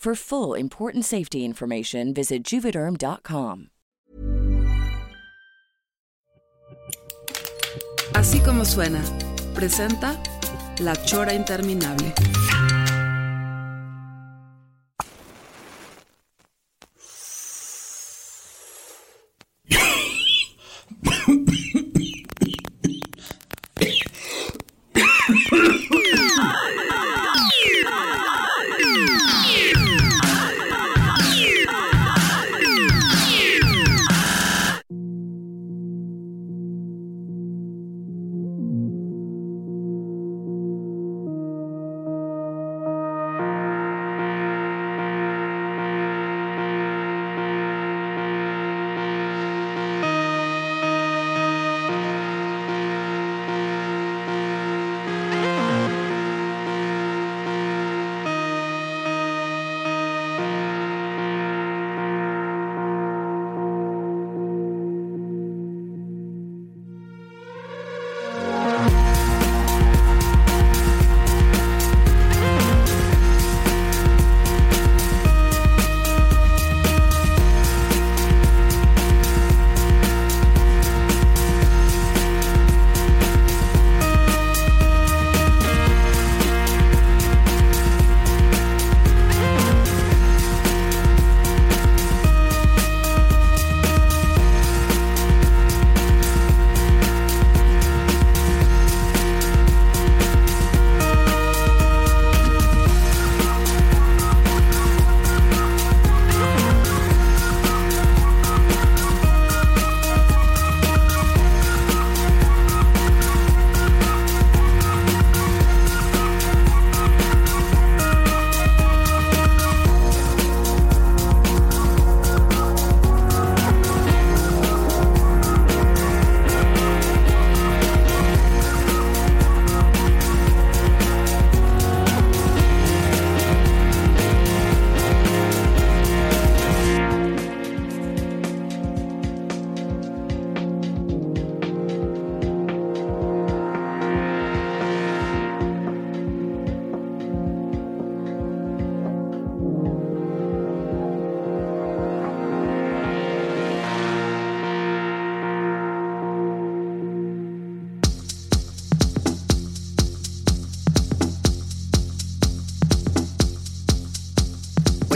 For full important safety information, visit juvederm.com. Así como suena, presenta La Chora Interminable.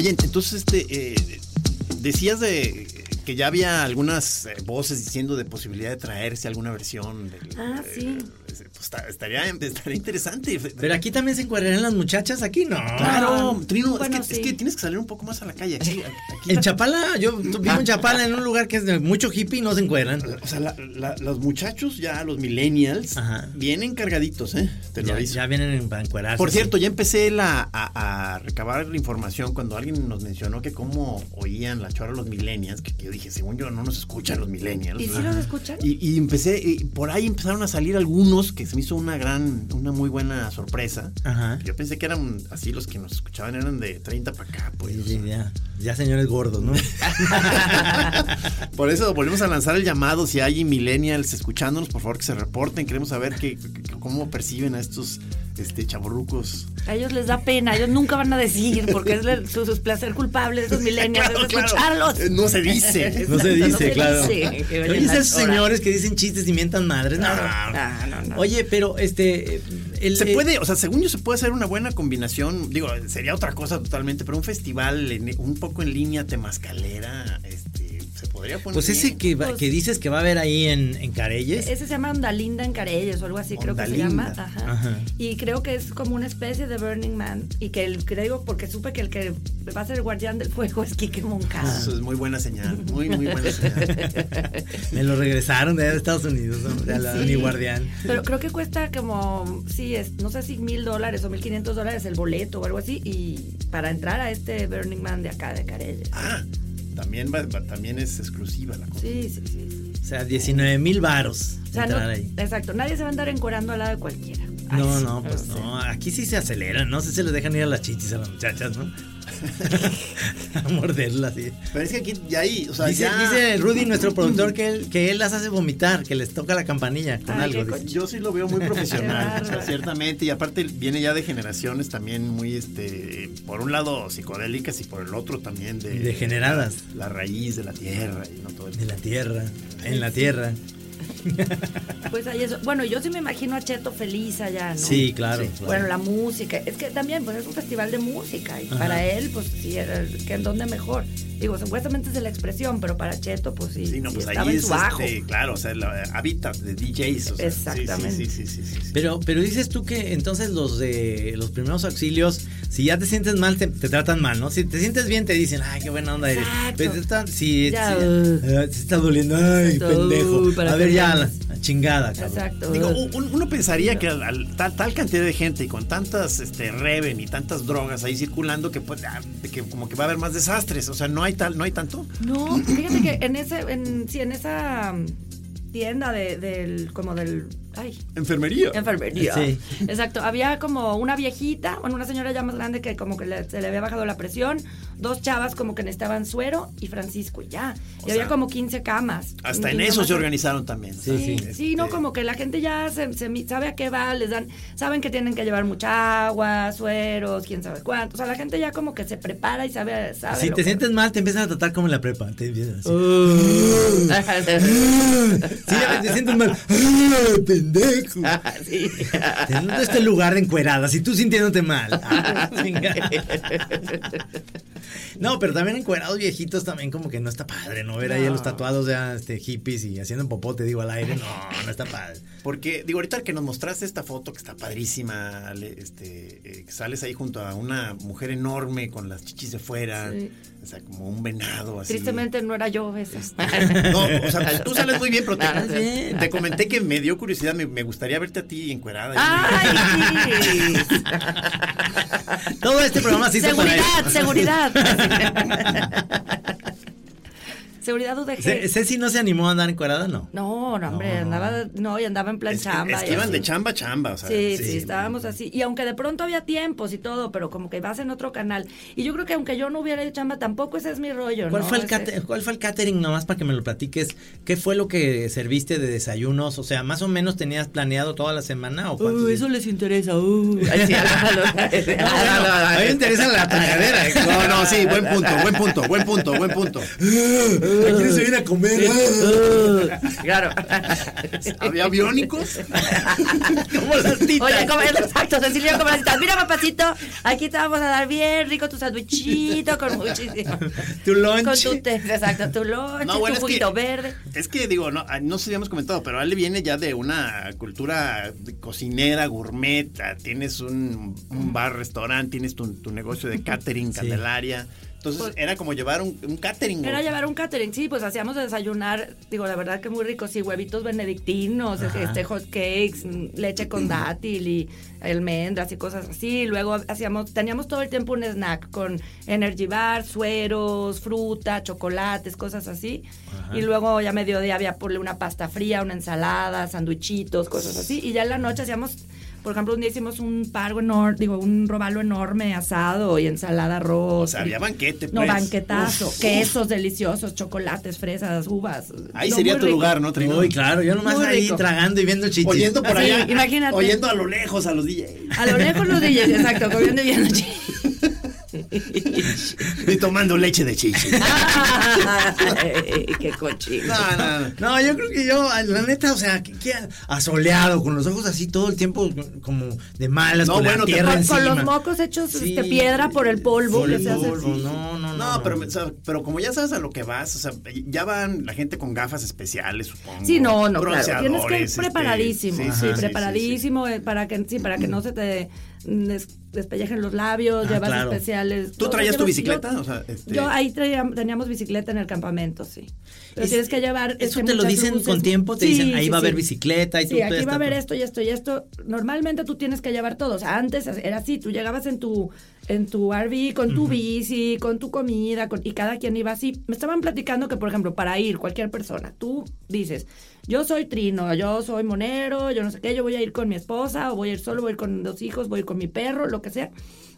Oye, entonces, este, eh, decías de que ya había algunas eh, voces diciendo de posibilidad de traerse alguna versión. Del, Ah, sí. Pues, está- estaría, estaría interesante. Pero aquí también se encuadrarán las muchachas, aquí no. Claro, Trino, Bueno, es, que, sí. es que tienes que salir un poco más a la calle. Aquí, aquí- En Chapala, yo vivo en Chapala, en un lugar que es de mucho hippie y no se encuentran. o sea, la- la- los muchachos ya, los millennials, Ajá. vienen cargaditos, ¿eh? Te lo Ya, aviso. ya vienen a encuerarse. Por sí. cierto, ya empecé la, a, a recabar la información cuando alguien nos mencionó que cómo oían la chora los millennials, que, que yo dije, según yo, no nos escuchan los millennials. ¿Y si los escuchan? Y, y empecé, y por ahí empezaron a salir algunos que se me hizo una gran, una muy buena sorpresa. Ajá. Yo pensé que eran así los que nos escuchaban, eran de 30 para acá, pues. Sí, ya, ya señores gordos, ¿no? Por eso volvemos a lanzar el llamado. Si hay millennials escuchándonos, por favor que se reporten. Queremos saber qué- cómo perciben a estos este, chavorrucos. A ellos les da pena, ellos nunca van a decir, porque es el- su, su placer culpable de esos millennials, Claro, es escucharlos. Eh, No se dice. No se dice, se claro. dice que Oye, esos señores que dicen chistes y mientan madres. No. No, no. Oye, pero este, el- se eh, puede, o sea, según yo se puede hacer una buena combinación, digo, sería otra cosa totalmente, pero un festival en- un poco en línea temascalera, este, se podría poner Pues ese que, va- Pues- que dices que va a haber ahí en, en Careyes. Ese se llama Ondalinda en Careyes o algo así, creo que se llama. Ajá. Ajá. Y creo que es como una especie de Burning Man. Y que el, creo, porque supe que el que va a ser el guardián del fuego es Quique Moncada. Eso es muy buena señal, muy, muy buena señal. Me lo regresaron de Estados Unidos, ¿no? De la- Sí. mi guardián. Pero creo que cuesta como, sí, es, no sé si mil dólares o mil quinientos dólares el boleto o algo así. Y para entrar a este Burning Man de acá, de Careyes. Ah, también, va- va- también es exclusiva la cosa. Sí, sí, sí. O sea, 19 mil varos. O sea, no- exacto, nadie se va a andar encuerando al lado de cualquiera. No, no, pues no. Aquí sí se aceleran, no sé si les dejan ir a las chichis a las muchachas, ¿no? a morderlas, sí. Pero es que aquí ya hay, o sea, Dice, ya- dice Rudy, nuestro productor, que él, que él las hace vomitar, que les toca la campanilla con Ay, algo. dice. Yo sí lo veo muy profesional, o sea, bárbaro. ciertamente, y aparte viene ya de generaciones también muy, este, por un lado psicodélicas y por el otro también de... Degeneradas. La raíz de la tierra y no todo el... De la tierra, en la tierra. Pues ahí eso. Bueno, yo sí me imagino a Cheto feliz allá, ¿no? Sí, claro. Sí. claro. Bueno, la música. Es que también, pues es un festival de música. Y Ajá. para él, pues sí, era que en dónde mejor. Digo, supuestamente es de la expresión, pero para Cheto, pues sí, Sí, no, sí pues ahí es, este, claro, o sea, el hábitat de DJs. O sea, sí, Exactamente. Sí, sí, sí, sí, sí, sí. Pero, pero dices tú que entonces los de los primeros auxilios, si ya te sientes mal, te, te tratan mal, ¿no? Si te sientes bien, te dicen, ay, qué buena onda eres. Exacto. Pero te están- si, Ya, si- uh. te está doliendo, ay, pendejo. uy, A ver, ya, la chingada, cabrón. Exacto. Digo, un- uno pensaría que al, al- tal, tal cantidad de gente y con tantas este, reven y tantas drogas ahí circulando que, pues, que como que va a haber más desastres. O sea, no hay tal, no hay tanto. No, fíjate que en ese, en, sí, en esa mm, tienda de, del, como del, ay, Enfermería. enfermería. Sí. Exacto. Había como una viejita, bueno, una señora ya más grande que como que le- se le había bajado la presión, dos chavas como que necesitaban suero y Francisco y ya. O y había como 15 camas. Hasta en eso se organizaron también. Sí, Sí, sí. sí, no, Este, como que la gente ya se, sabe a qué va, les dan, saben que tienen que llevar mucha agua, sueros, quién sabe cuánto. O sea, la gente ya como que se prepara y sabe, sabe Si te que- sientes mal, te empiezan a tratar como en la prepa. Te empiezan así. Sí, ya te sientes mal. ¡Ah, pendejo! Sí. Teniendo este lugar de encueradas y tú sintiéndote mal. Ah. No, pero también encuerados viejitos también como que no está padre, ¿no? Ver ahí a los tatuados ya este, hippies y haciendo popote, digo, al aire. No, no está padre. Porque, digo, ahorita que nos mostraste esta foto que está padrísima, este, eh, que sales ahí junto a una mujer enorme con las chichis de fuera, Sí. O sea, como un venado así. Tristemente no era yo esa. No, o sea, tú sales muy bien, pero te, sí. te comenté que me dio curiosidad, me, me gustaría verte a ti encuerada. ¡Ay, sí! Todo este programa se hizo para Seguridad, eso. seguridad. seguridad UDG. Ce- Ceci no se animó a andar encuerada, no. No, no, hombre, No. andaba, no, y andaba en plan Es que, chamba. es que iban así. de chamba a chamba, o sea. Sí, sí, estábamos así. Y aunque de pronto había tiempos y todo, pero como que vas en otro canal. Y yo creo que aunque yo no hubiera hecho chamba, tampoco ese es mi rollo, ¿Cuál, ¿no? fue el Ese- cate- ¿Cuál fue el catering nomás para que me lo platiques? ¿Qué fue lo que serviste de desayunos? O sea, más o menos tenías planeado toda la semana o Uh, eso les interesa. Uh. Ay, sí, a mí me interesa la tragadera. No, no, sí, buen punto, buen punto, buen punto, buen punto. ¿A quién se viene a comer? Claro. ¿Había aviónicos? Como las titas. Oye, como, exacto, Cecilia como las citas. Mira, papacito, aquí te vamos a dar bien rico tu sandwichito con muchísimo. Tu lunch. Con tu té, exacto, tu lunch, No, bueno, tu es que- juguito verde. Es que digo, no, ah, no sé si habíamos comentado, pero Ale viene ya de una cultura de cocinera, gourmet, ah, tienes un, un bar, restaurante, tienes tu, tu negocio de catering, Sí. Candelaria. Entonces Pues- era como llevar un, un catering. Era llevar un catering, sí, pues hacíamos de desayunar, digo, la verdad que muy rico, sí, huevitos benedictinos, este, hot cakes, mm, leche con dátil y almendras y cosas así. Luego hacíamos, teníamos todo el tiempo un snack con energy bar, sueros, fruta, chocolates, cosas así. Y luego ya a mediodía había por una pasta fría, una ensalada, sandwichitos, cosas así. Y ya en la noche hacíamos, por ejemplo, un día hicimos un pargo enorme, digo, un robalo enorme asado y ensalada arroz. O sea, había banquete, No, pues. banquetazo, Uf, quesos deliciosos, chocolates, fresas, uvas. Ahí No, sería tu rico. lugar, ¿no, Trino? Uy, claro, yo nomás Muy ahí rico. tragando y viendo chichis. Oyendo por Así, allá. imagínate. Oyendo a lo lejos a los DJs. A lo lejos los DJs, exacto, comiendo y viendo Y tomando leche de chichi. Ay, qué cochino. No, no, no. No, yo creo que yo, la neta, o sea, que, que asoleado, con los ojos así todo el tiempo como de malas, No, con bueno, la te- Con, los mocos hechos Sí, este, piedra por el polvo por que se hace. No, no, no. No, pero, o sea, pero como ya sabes a lo que vas, o sea, ya van la gente con gafas especiales, supongo. Sí, no, no, claro. Tienes que ir este, preparadísimo, sí, ajá, preparadísimo eh, para que sí, para que no se te des- despellejen los labios, Ah, llevas claro. especiales. ¿Tú traías tu bicicleta? Yo, O sea, este- yo ahí traía- teníamos bicicleta en el campamento, sí. Pero Es- tienes que llevar. Eso este, te lo dicen luces. con tiempo, te Sí, dicen, ahí sí, va a haber sí. bicicleta y tú Sí, aquí va a haber esto y esto y esto. Normalmente tú tienes que llevar todo. O sea, antes era así, tú llegabas en tu en tu RV con tu bici, con tu comida, con- y cada quien iba así. Me estaban platicando que, por ejemplo, para ir cualquier persona, tú dices, yo soy Trino, yo soy monero, yo no sé qué, yo voy a ir con mi esposa, o voy a ir solo, voy a ir con dos hijos, voy a ir con mi perro, lo que sea.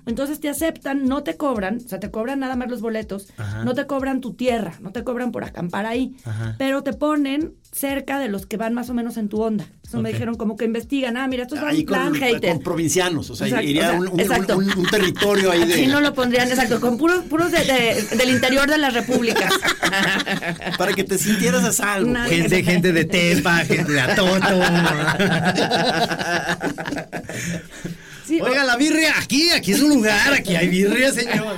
Entonces te aceptan, no te cobran, o sea, te cobran nada más los boletos, Ajá. no te cobran tu tierra, no te cobran por acampar ahí, Ajá. pero te ponen cerca de los que van más o menos en tu onda. Eso me dijeron como que investigan, ah, mira, estos son ahí plan con, hater. con provincianos, o sea, Exacto, iría o sea, un, un- exacto. un- un territorio ahí de... Aquí no lo pondrían, exacto, con puros, puros de- de- del interior de las repúblicas. Para que te sintieras a salvo. Pues. Gente, gente de Tepa, gente de Atoto. Sí, Oiga, la birria, aquí, aquí es un lugar, aquí hay birria, señor.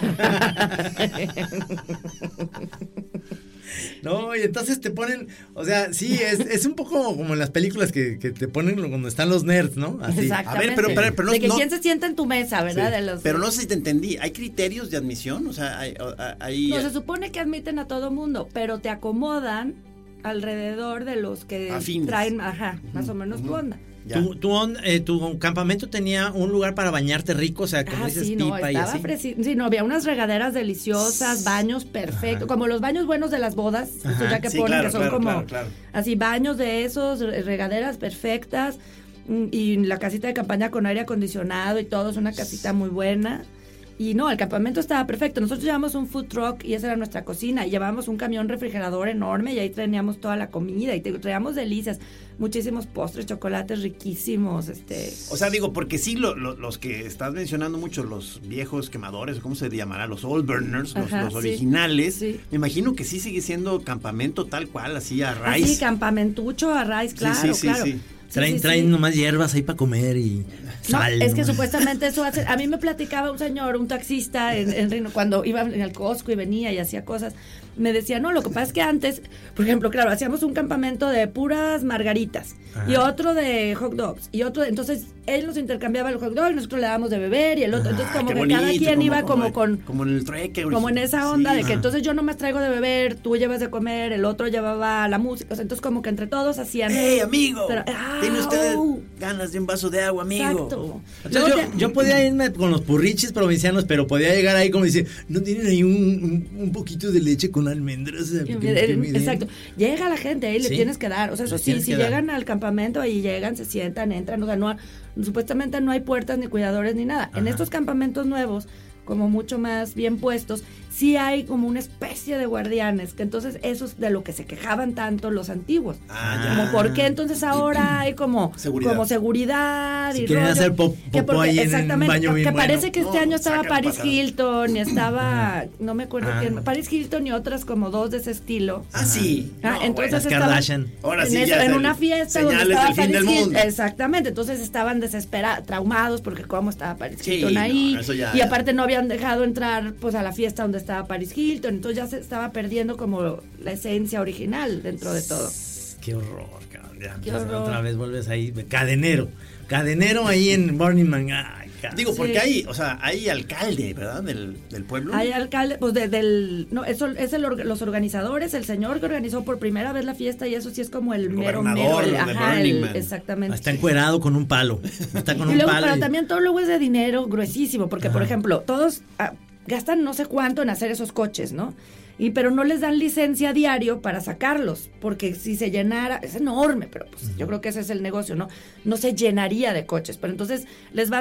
No, y entonces te ponen, o sea, sí, es, es un poco como en las películas que, que te ponen cuando están los nerds, ¿no? Así. Exactamente. A ver, pero- pero- pero no- de que no- quién se sienta en tu mesa, ¿verdad? Sí. De los- Pero no sé si te entendí. ¿Hay criterios de admisión? O sea, hay... o- hay- No, se supone que admiten a todo mundo, pero te acomodan alrededor de los que Afines. traen, ajá, más o menos tu onda. Tu, tu, eh, tu campamento tenía un lugar para bañarte rico, o sea, como Ah, dices, sí, no, pipa y así. Sí, no, había unas regaderas deliciosas, baños perfectos, como los baños buenos de las bodas, ya que Sí, ponen, claro, que son claro, como claro, así baños de esos, re- regaderas perfectas, mm, y la casita de campaña con aire acondicionado y todo, es una casita muy buena. Y no, el campamento estaba perfecto. Nosotros llevamos un food truck y esa era nuestra cocina. Y llevábamos un camión refrigerador enorme y ahí teníamos toda la comida y traíamos delicias, muchísimos postres, chocolates riquísimos, este... O sea, digo, porque sí, lo- lo- los que estás mencionando mucho, los viejos quemadores, cómo se llamará, los old burners, los, Ajá, los sí, originales, sí. me imagino que sí sigue siendo campamento tal cual, así a raíz. Así, campamentucho a raíz, claro, sí, sí, claro. Sí, Traen, sí, traen sí. nomás hierbas ahí para comer y No, sal. es que ¿no? supuestamente eso hace. A mí me platicaba un señor, un taxista en, en cuando iba en el Costco y venía y hacía cosas. Me decía, no, lo que pasa es que antes, por ejemplo, claro, hacíamos un campamento de puras margaritas y otro de hot dogs y otro, entonces él nos intercambiaba el hot dog y nosotros le dábamos de beber y el otro. Entonces, Ah, como que cada quien iba como, con. Como en el trueque. Como en esa onda de que entonces yo nomás traigo de beber, tú llevas de comer, el otro llevaba la música. o sea, entonces, como que entre todos hacían. ¡Hey, amigo! Pero- ah, ¿Tiene usted ganas de un vaso de agua, amigo? Exacto. Entonces, Luego yo, te- yo podía irme con los purrichis provincianos, pero podía llegar ahí como dice, ¿no tienen ahí un, un, un poquito de leche con almendras? que- que me den?" Exacto. Llega la gente ahí, le Sí. tienes que dar. O sea, Les sí, si dar. llegan al campamento, ahí llegan, se sientan, entran. O sea, no, supuestamente no hay puertas ni cuidadores ni nada. En estos campamentos nuevos, como mucho más bien puestos, sí hay como una especie de guardianes, que entonces eso es de lo que se quejaban tanto los antiguos. Ah, ya. Como, ¿por qué entonces ahora hay como Seguridad. como seguridad Si y quieren rollo? hacer pop- Que popó ahí en un exactamente, baño que bueno. parece que este No, año estaba Paris pasado. Hilton y estaba, no me acuerdo Ah. quién, Paris Hilton y otras como dos de ese estilo. Ah, sí. Ah, No, entonces Las estaban Kardashian. Ahora en, sí, ya una fiesta donde estaba del fin Paris del Hilton. mundo. Exactamente, entonces estaban desesperados, traumados porque cómo estaba Paris Sí, Hilton no, ahí. eso ya- y aparte no habían dejado entrar pues a la fiesta donde estaba Paris Hilton, entonces ya se estaba perdiendo como la esencia original dentro de todo. Qué horror, cabrón. Ya, Qué horror. Otra vez vuelves ahí. Cadenero. Cadenero ahí en Burning Man. Ay. Digo, porque Sí. hay, o sea, hay alcalde, ¿verdad? Del, del pueblo. Hay alcalde, pues de- del, no, eso es el, los organizadores, el señor que organizó por primera vez la fiesta y eso sí es como el, El mero mero, gobernador el- ajá, el- exactamente. Está encuerado con un palo. Está con Y un luego, palo. pero y- también todo luego es de dinero gruesísimo, porque por ejemplo, todos ah, gastan no sé cuánto en hacer esos coches, ¿no? Y pero no les dan licencia diario para sacarlos, porque si se llenara, es enorme, pero pues yo creo que ese es el negocio, ¿no? No se llenaría de coches, pero entonces les va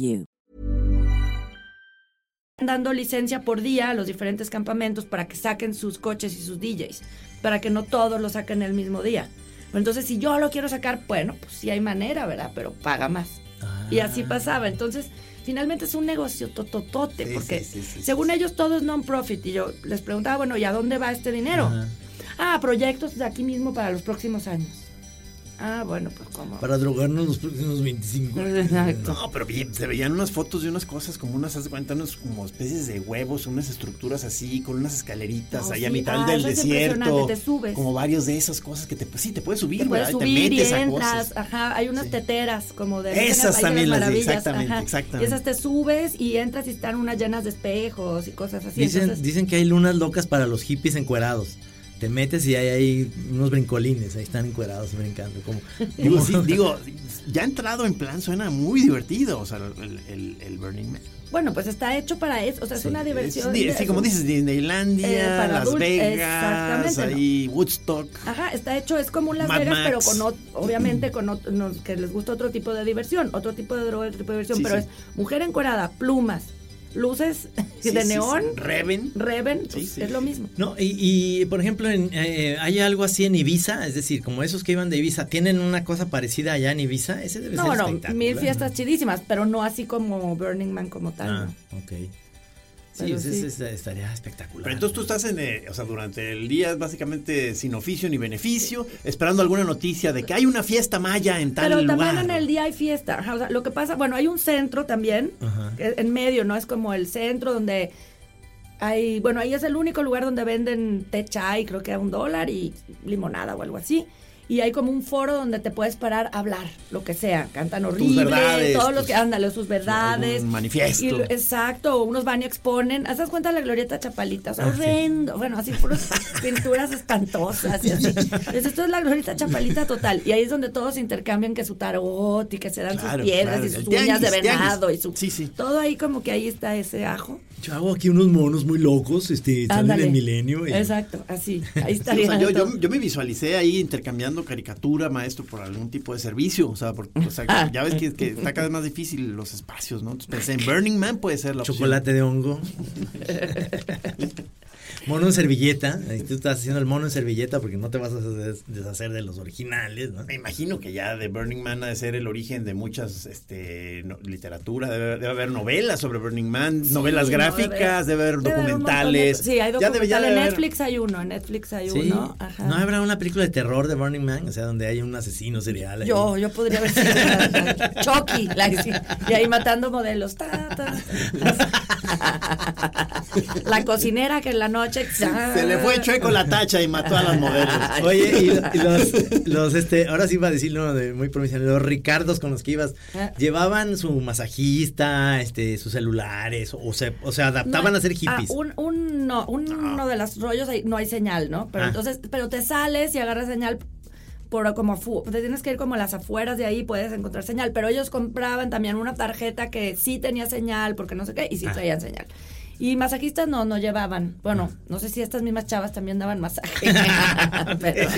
you. dando licencia por día a los diferentes campamentos para que saquen sus coches y sus DJs, para que no todos lo saquen el mismo día. Entonces, si yo lo quiero sacar, bueno, pues sí hay manera, ¿verdad? Pero paga más. Y así pasaba. Entonces, finalmente es un negocio tototote, Sí, porque sí, sí, sí, según sí. ellos todo es non-profit. Y yo les preguntaba, bueno, ¿y a dónde va este dinero? Ajá. Ah, proyectos de aquí mismo para los próximos años. Ah, bueno, pues como... Para drogarnos los próximos 25 años. Exacto. No, pero bien, se veían unas fotos de unas cosas como unas, haz de cuenta, unas como especies de huevos, unas estructuras así, con unas escaleritas No, ahí a sí. mitad Ah, del eso es desierto. te subes. Como varios de esas cosas que te, pues sí, te puedes subir, Te puedes ¿verdad? subir te y metes a entras, cosas. ajá, hay unas Sí. teteras como de Esas también las exactamente, ajá. exactamente. Y esas te subes y entras y están unas llenas de espejos y cosas así. Dicen, Entonces, dicen que hay lunas locas para los hippies encuerados. Te metes y hay ahí unos brincolines, ahí están encuerados brincando. Como, Digo, sí, digo, ya entrado en plan suena muy divertido, o sea, el, el, el Burning Man. bueno, pues está hecho para eso, o sea, es una diversión. sí, como dices, Disneylandia, Eh, para Las adultos, Vegas, ahí Woodstock. Ajá, está hecho, es como un Las Mad Vegas, Max. pero con obviamente con no, que les gusta otro tipo de diversión, otro tipo de droga, otro tipo de diversión, Sí, pero sí. es mujer encuerada, plumas, luces Sí, de sí, neón, sí. Reven. Reven, Sí, pues, sí. es lo mismo. No, y, y, por ejemplo, en, eh, ¿hay algo así en Ibiza? Es decir, como esos que iban de Ibiza, ¿tienen una cosa parecida allá en Ibiza? Ese debe No, ser no, espectacular, mil ¿no? fiestas chidísimas, pero no así como Burning Man como tal. Ah, ¿no? ok. Sí, Pero ese- sí. ese estaría espectacular. Pero entonces tú estás en, eh, o sea, durante el día básicamente sin oficio ni beneficio, esperando alguna noticia de que hay una fiesta maya en tal Pero lugar. también en el día hay fiesta. Ajá, o sea, lo que pasa, bueno, hay un centro también, Ajá. en medio, ¿no? Es como el centro donde hay, bueno, ahí es el único lugar donde venden té chai, creo que a un dólar y limonada o algo así. Y hay como un foro donde te puedes parar a hablar, lo que sea. Cantan horrible, verdades, todos los que, ándale, sus verdades. manifiesto. Y exacto, unos van y exponen. ¿Haz cuenta de la glorieta Chapalita? O sea, Ah, sí. horrendo. Bueno, así puras pinturas espantosas y así. Entonces, esto es la glorieta Chapalita total. Y ahí es donde todos intercambian que su tarot y que se dan Claro, sus piedras claro, y sus uñas de venado tianguis. y su... Sí, sí. Todo ahí como que ahí está ese ajo. Yo hago aquí unos monos muy locos, este, salen del milenio. y- Exacto, así. Ahí Sí, estaría. o sea, yo, yo, yo me visualicé ahí intercambiando caricatura, maestro, por algún tipo de servicio. O sea, porque, o sea, ya ves que, que está cada vez más difícil los espacios, ¿no? Entonces pensé en Burning Man puede ser la opción. Chocolate de hongo. mono en servilleta. Ahí tú estás haciendo el mono en servilleta porque no te vas a des- deshacer de los originales, ¿no? Me imagino que ya de Burning Man ha de ser el origen de muchas este, no- literatura, debe, debe haber novelas sobre Burning Man, Sí, novelas no, gráficas, debe haber debe haber un montón de- documentales. sí, hay Ya debe- ya debe en haber- Netflix hay uno, en Netflix hay Sí. uno. Ajá. ¿No habrá una película de terror de Burning Man? O sea, donde hay un asesino serial. ahí. Yo, yo podría haber sido Chucky, y ahí matando modelos. ta, ta. La cocinera que en la noche. Se le fue chueco la tacha y mató a las modelos. Oye, y, y los, los, este, ahora sí iba a decir uno de muy provincial, los Ricardos con los que ibas, Ah. llevaban su masajista, este, sus celulares, o se, o se adaptaban No, a ser hippies. ah, un, un, no, uno de los rollos ahí no hay señal, ¿no? Pero Ah. entonces, pero te sales y agarras señal por como te tienes que ir como a las afueras de ahí puedes encontrar señal, pero ellos compraban también una tarjeta que sí tenía señal porque no sé qué y sí Ah. traían señal. Y masajistas no, no llevaban. Bueno, no sé si estas mismas chavas también daban masaje. Pero-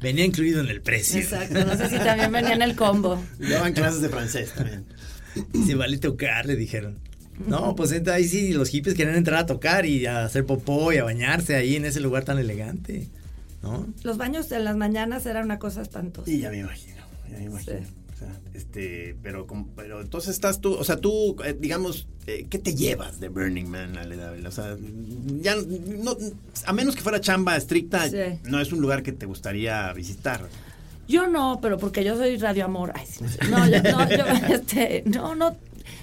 Venía incluido en el precio. exacto, no sé si también venía en el combo. Llevan clases de francés también. Se vale tocar, le dijeron. No, pues entonces ahí sí los hippies querían entrar a tocar y a hacer popó y a bañarse ahí en ese lugar tan elegante. ¿No? Los baños en las mañanas era una cosa espantosa. Y ya me imagino, ya me imagino. Sí. Sea, este, pero, pero entonces estás tú, o sea, tú, eh, digamos, eh, ¿qué te llevas de Burning Man, Ale Dávila? O sea, ya, no, a menos que fuera chamba estricta, Sí. no es un lugar que te gustaría visitar. Yo no, pero porque yo soy radio amor. Ay, sí. No, yo, no, yo, este, no, no.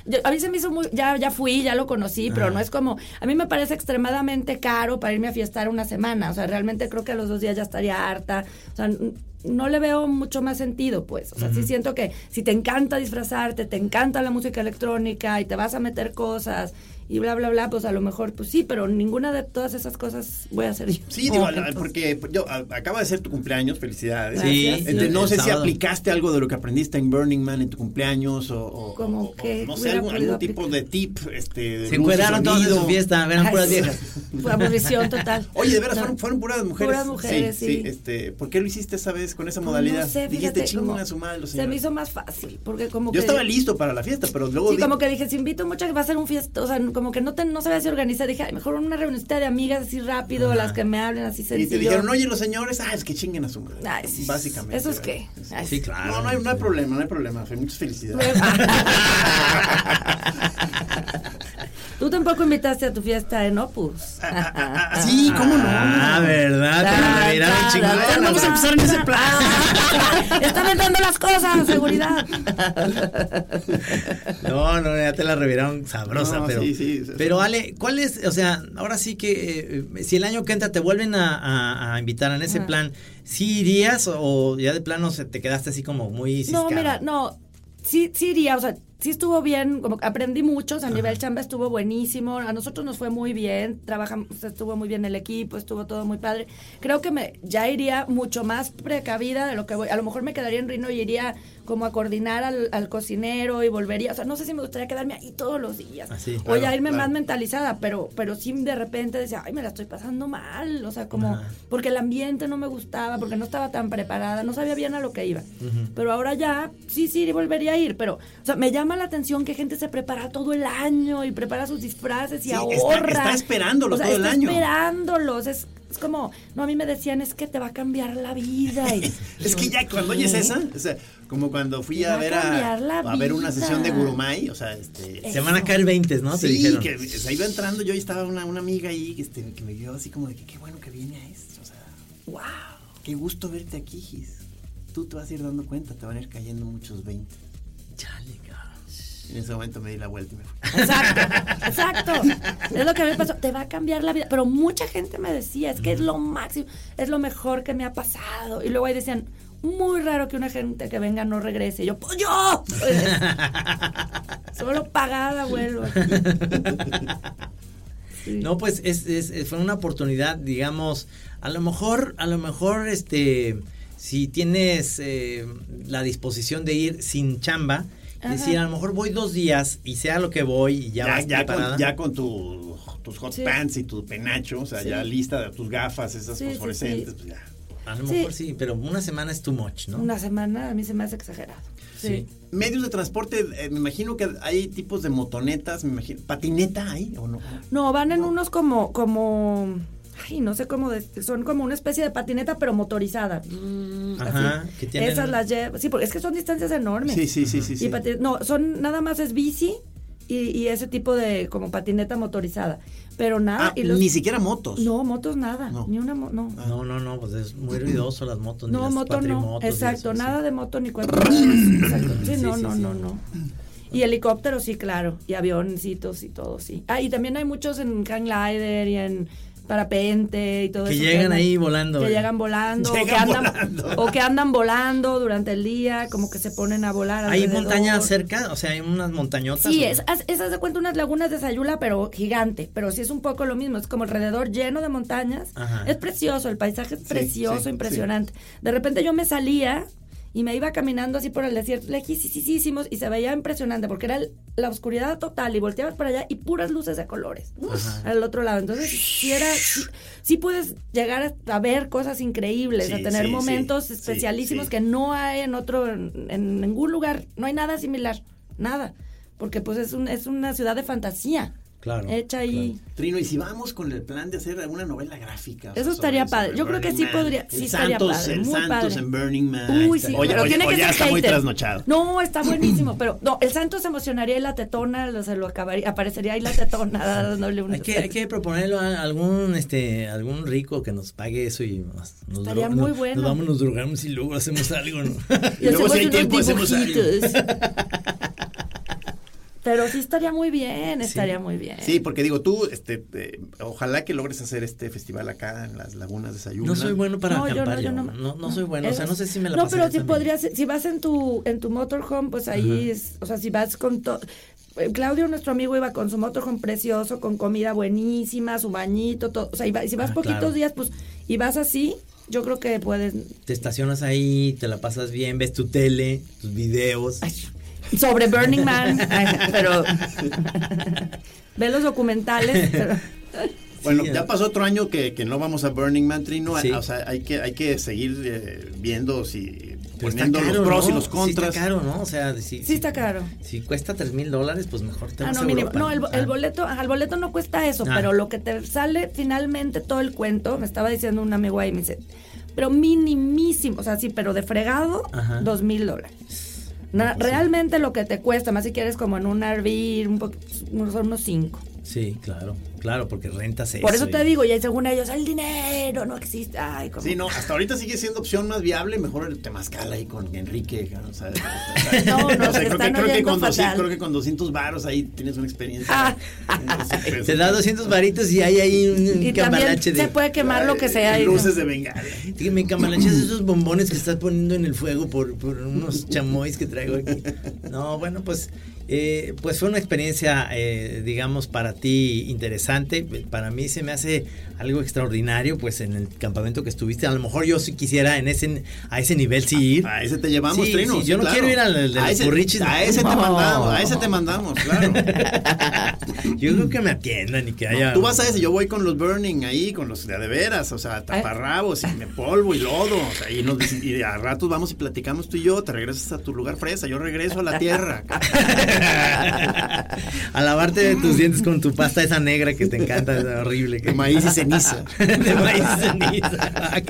yo- a mí se me hizo muy, ya, ya fui, ya lo conocí, pero no es como, a mí me parece extremadamente caro para irme a fiestar una semana. O sea, realmente creo que a los dos días ya estaría harta. O sea, no le veo mucho más sentido, pues. O sea, sí siento que si te encanta disfrazarte, te encanta la música electrónica y te vas a meter cosas y bla, bla, bla, pues a lo mejor, pues sí, pero ninguna de todas esas cosas voy a hacer yo. Sí, digo, Entonces, porque yo, a- acaba de ser tu cumpleaños, felicidades. Sí. Este, no sé si sábado. aplicaste algo de lo que aprendiste en Burning Man en tu cumpleaños o, o- Como o- o- que no sé, algún, tipo de tip. Este, de Se encueraron todos en su fiesta, eran puras sí. viejas. Fue aburrición total. Oye, de veras, No. fueron, fueron puras mujeres. Puras mujeres, sí. este, ¿Por qué lo hiciste esa vez con esa Pues modalidad? No sé, Dijiste, fíjate, como chinga su madre, los se me señores". hizo más fácil, porque como que... Yo estaba listo para la fiesta, pero luego Sí, di- como que dije, si invito mucha que va a ser un fiesta, o sea, como que no, te, no sabía si organizar, dije, ay, mejor una reunioncita de amigas así rápido, las que me hablen así y sencillo. te dijeron, oye, los señores, ah, es que chinguen a su madre. Ay, sí. Básicamente. ¿Eso es qué? Ay, Sí, claro. No, no hay, no hay problema, no hay problema. Muchas felicidades. Tú tampoco invitaste a tu fiesta en Opus. Sí, ¿cómo no? Ah, ¿verdad? Te la ta, Vamos a empezar en ese plan. Están entrando las cosas, seguridad. No, no, ya te la reviraron sabrosa, No, pero. sí, sí, sí. pero Ale, ¿cuál es? O sea, ahora sí que eh, si el año que entra te vuelven a, a- a invitar en ese Ajá. plan, ¿sí irías o ya de plano se te quedaste así como muy No, ciscada? mira, no, sí, sí iría, o sea, sí estuvo bien, como aprendí mucho, o sea, a nivel chamba estuvo buenísimo, a nosotros nos fue muy bien, trabajamos, o estuvo muy bien el equipo, estuvo todo muy padre. Creo que me ya iría mucho más precavida de lo que voy, a lo mejor me quedaría en Rino y iría como a coordinar al, al cocinero y volvería, o sea, no sé si me gustaría quedarme ahí todos los días. Así, o claro, ya irme claro. más mentalizada, pero pero sí de repente decía, ay, me la estoy pasando mal, o sea, como Ajá. porque el ambiente no me gustaba, porque no estaba tan preparada, no sabía bien a lo que iba. Pero ahora ya, sí, sí, volvería a ir, pero, o sea, me llama la atención que gente se prepara todo el año y prepara sus disfraces y Sí, está- ahorra. está esperándolo O sea, todo el está año. esperándolos, es, es como, no, a mí me decían, es que te va a cambiar la vida. y- Es que ya cuando oyes esa, o sea, como cuando fui a ver a, a ver una sesión de Gurumay, o sea, este... Se van a caer 20, ¿no? Te sí, dijeron. que se iba entrando yo y estaba una, una amiga ahí este, que me vio así como de que qué bueno que viene a esto, o sea, wow. qué gusto verte aquí, Gis. Tú te vas a ir dando cuenta, te van a ir cayendo muchos 20. Chale. En ese momento me di la vuelta y me fui. Exacto, exacto. Es lo que me pasó. Te va a cambiar la vida. Pero mucha gente me decía, es que es lo máximo, es lo mejor que me ha pasado. Y luego ahí decían, muy raro que una gente que venga no regrese. Y yo, pues yo. Solo pagada vuelvo. Sí. No, pues es, es- es- fue una oportunidad, digamos, a lo mejor, a lo mejor, este, si tienes eh, la disposición de ir sin chamba, Ajá. decir, a lo mejor voy dos días y sea lo que voy y ya, Ya, vas ya, preparada. con, ya con tu- tus hot Sí. pants y tu penacho, o sea, Sí. ya lista de tus gafas, esas Sí, fosforescentes, sí. pues ya. A lo mejor sí, pero una semana es too much, ¿no? Una semana a mí se me hace exagerado. Sí. Sí. Medios de transporte, eh, me imagino que hay tipos de motonetas, me imagino. ¿Patineta hay o no? No, van en unos como, como, ay, no sé cómo, de- son como una especie de patineta, pero motorizada. Mm, Ajá, así. que tienen- Esas las llevo, sí, porque es que son distancias enormes. Sí, sí, sí, sí. Y sí. pati- no, son nada más es bici y, y ese tipo de como patineta motorizada. Pero nada. Ah, y los, ni siquiera motos. No, motos nada. No. Ni una no. No, no, no, pues es muy ruidoso las motos. ni No, las moto no. Exacto, eso, sí. nada de moto ni cuatrimotos. Exacto. Sí, Sí, no, sí, no, no, no. Y helicópteros, sí, claro. Y avioncitos y todo, sí. Ah, y también hay muchos en Hang Glider y en parapente y todo Que eso. llegan ahí volando. Que eh. llegan volando. o, que andan, volando. o que andan volando durante el día, como que se ponen a volar. ¿Hay alrededor. montañas cerca? O sea, hay unas montañotas. Sí, es, haz- es, haz de cuenta unas lagunas de Sayula, pero gigante. Pero sí es un poco lo mismo. Es como alrededor lleno de montañas. Ajá. Es precioso, el paisaje es precioso, sí, impresionante. De repente yo me salía y me iba caminando así por el desierto, lejísimos, y se veía impresionante porque era la oscuridad total y volteabas para allá y puras luces de colores Ajá. al otro lado. Entonces, sí, era, sí, sí puedes llegar a, a ver cosas increíbles, Sí, a tener sí, momentos sí, especialísimos sí. que no hay en otro, en, en ningún lugar, no hay nada similar, nada, porque pues es, un, es una ciudad de fantasía. Claro. hecha ahí. Trino, y si vamos con el plan de hacer alguna novela gráfica. Eso estaría padre. Yo creo que sí Man. podría- sí el estaría Santos, padre, El muy Santos padre. en Burning Man. Uy, sí, Oye, pero oye, tiene o que ya ser está muy trasnochado. No, está buenísimo, pero no, el santo se emocionaría y la tetona lo- se lo acabaría, aparecería ahí la tetona dándole un Hay que, hay que proponerlo a algún este algún rico que nos pague eso y nos, nos Estaría muy nos- bueno. Nos vamos, nos drogamos y luego hacemos algo, ¿no? Y luego si hay tiempo hacemos algo. Pero sí estaría muy bien, estaría muy bien. Sí, porque digo, tú, este, eh, ojalá que logres hacer este festival acá en las lagunas de Sayula. No soy bueno para No, yo no, acampar. yo no, No, no soy bueno, o sea, no sé si me la No, pero si tan bien. podrías, si vas en tu en tu motorhome, pues ahí es, o sea, si vas con todo Claudio, nuestro amigo, iba con su motorhome precioso, con comida buenísima, su bañito, todo. O sea, y va- si vas Ah, poquitos claro. días, pues, y vas así, yo creo que puedes. Te estacionas ahí, te la pasas bien, ves tu tele, tus videos. Ay, sobre Burning Man, pero. Ve los documentales, pero- Bueno, Sí, ya ¿no? pasó otro año que, que no vamos a Burning Man, Trino. Sí. O sea, hay que, hay que seguir eh, viendo si poniendo caro, los pros y los contras. Sí está caro, ¿no? O sea, si, sí está caro. si cuesta tres mil dólares, pues mejor te Ah, vas no, a el, bo- el Ah. boleto, ajá, el boleto no cuesta eso, Ah. pero lo que te sale finalmente todo el cuento, me estaba diciendo un amigo ahí, me dice, pero minimísimo, o sea, sí, pero de fregado. Pues dos mil dólares. Na- realmente lo que te cuesta, más si quieres como en un RV, un son unos cinco. Sí, claro, claro, porque rentas eso. Por eso y- te digo, y ahí según ellos, el dinero no existe. Ay, como... Sí, no, hasta ahorita sigue siendo opción más viable, mejor el temazcal ahí con Enrique. O sea, No, no, o sea, creo, que, creo, que con 200, fatal. creo que con 200 varos ahí tienes una experiencia. Ah. Te da 200 varitos y hay ahí un, Y también cambalache de... se puede quemar lo que sea. y- Luces de bengala. Sí, me cambalachas esos bombones que estás poniendo en el fuego por, por unos chamois que traigo aquí. No, bueno, pues, eh, pues fue una experiencia, eh, digamos, para ti interesante. Para mí se me hace algo extraordinario, pues en el campamento que estuviste. A lo mejor yo si quisiera en ese, a ese nivel sí ir. A ese te llevamos, Sí, Trino. sí, yo no claro. quiero ir al- de a los ese. A ese te No. mandamos, a ese te mandamos, claro. yo creo que me atiendan y que No, haya. tú vas a ese, yo voy con los burning ahí, con los de veras, o sea, taparrabos y me polvo y lodo, o sea, y, nos, y a ratos vamos y platicamos tú y yo, te regresas a tu lugar fresa, yo regreso a la tierra. a lavarte de tus dientes con tu pasta esa negra que te encanta, es horrible. De maíz y ceniza. de maíz y ceniza.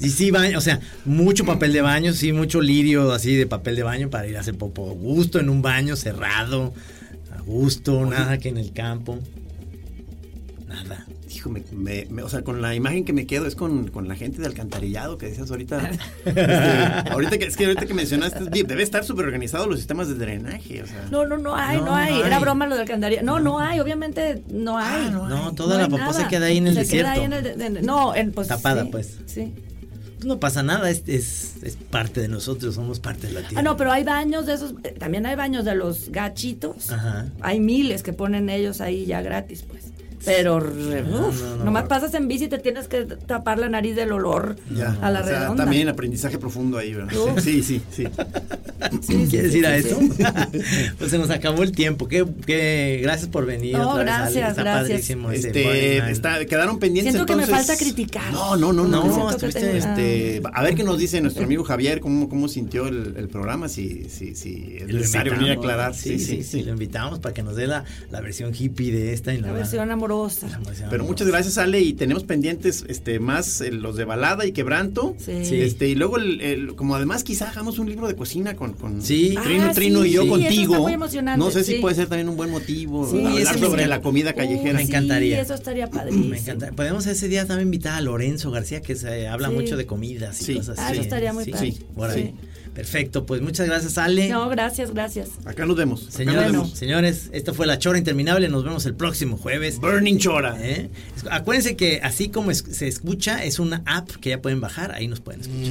Y sí, baño, o sea, mucho papel de baño, sí, mucho lirio así de papel de baño para ir a hacer popo a gusto en un baño cerrado, a gusto, nada que en el campo. Nada. Hijo, me, me- me- o sea, con la imagen que me quedo es con, con la gente de alcantarillado que decías ahorita. Este, ahorita que es que ahorita que mencionaste, debe estar súper organizado los sistemas de drenaje, o sea. No, no, no hay, no, No, hay. no Era hay. broma lo del calendario. No, no hay, obviamente no hay. Ah, No, toda No la hay popó se queda ahí en el Se desierto. queda ahí en el de- de- no, en, pues, Tapada, sí, pues. Sí. Pues no pasa nada, es, es, es parte de nosotros, somos parte de la tierra. Ah, no, pero hay baños de esos, eh, también hay baños de los gachitos. Ajá. Hay miles que ponen ellos ahí ya gratis, pues. Pero, No, uf, no, no. nomás pasas en bici y te tienes que tapar la nariz del olor Ya, a la o sea, redonda. también aprendizaje profundo ahí, ¿verdad? Uf. Sí, sí, sí. ¿Quieres ir a sí, eso? pues se nos acabó el tiempo. Qué, qué, gracias por venir. No, otra vez, gracias, Está gracias. padrísimo Este, está, quedaron pendientes Siento que me entonces- falta criticar. No, no, no, no. Estuviste, tengo- este, a ver qué nos dice nuestro amigo Javier, cómo, cómo sintió el, el programa, si, si, si es necesario venir a invitamos. aclarar. Sí sí, sí, Lo invitamos para que nos dé la, la versión hippie de esta y La la, versión amorosa. Pero muchas gracias, Ale, y tenemos pendientes este más eh, los de balada y quebranto. Sí. Sí. Este, y luego, el, el- como además, quizá hagamos un libro de cocina con, con Sí. Trino, Ah, Trino sí, y yo sí, eso contigo. está muy emocionante, no sé si puede ser también un buen motivo Sí, hablar sobre la comida callejera. me encantaría. Sí, eso estaría padrísimo. Me encanta. Podemos ese día también invitar a Lorenzo García, que se habla Sí. mucho de comidas y Sí. cosas Ah, así. eso estaría muy sí, padre. sí, por Sí. Perfecto, pues muchas gracias, Ale. No, gracias, gracias. Acá nos vemos. Señores, nos vemos. señores, esto fue La Chora Interminable. Nos vemos el próximo jueves. Burning Chora. ¿Eh? Acuérdense que así como es- se escucha, es una app que ya pueden bajar, ahí nos pueden escuchar.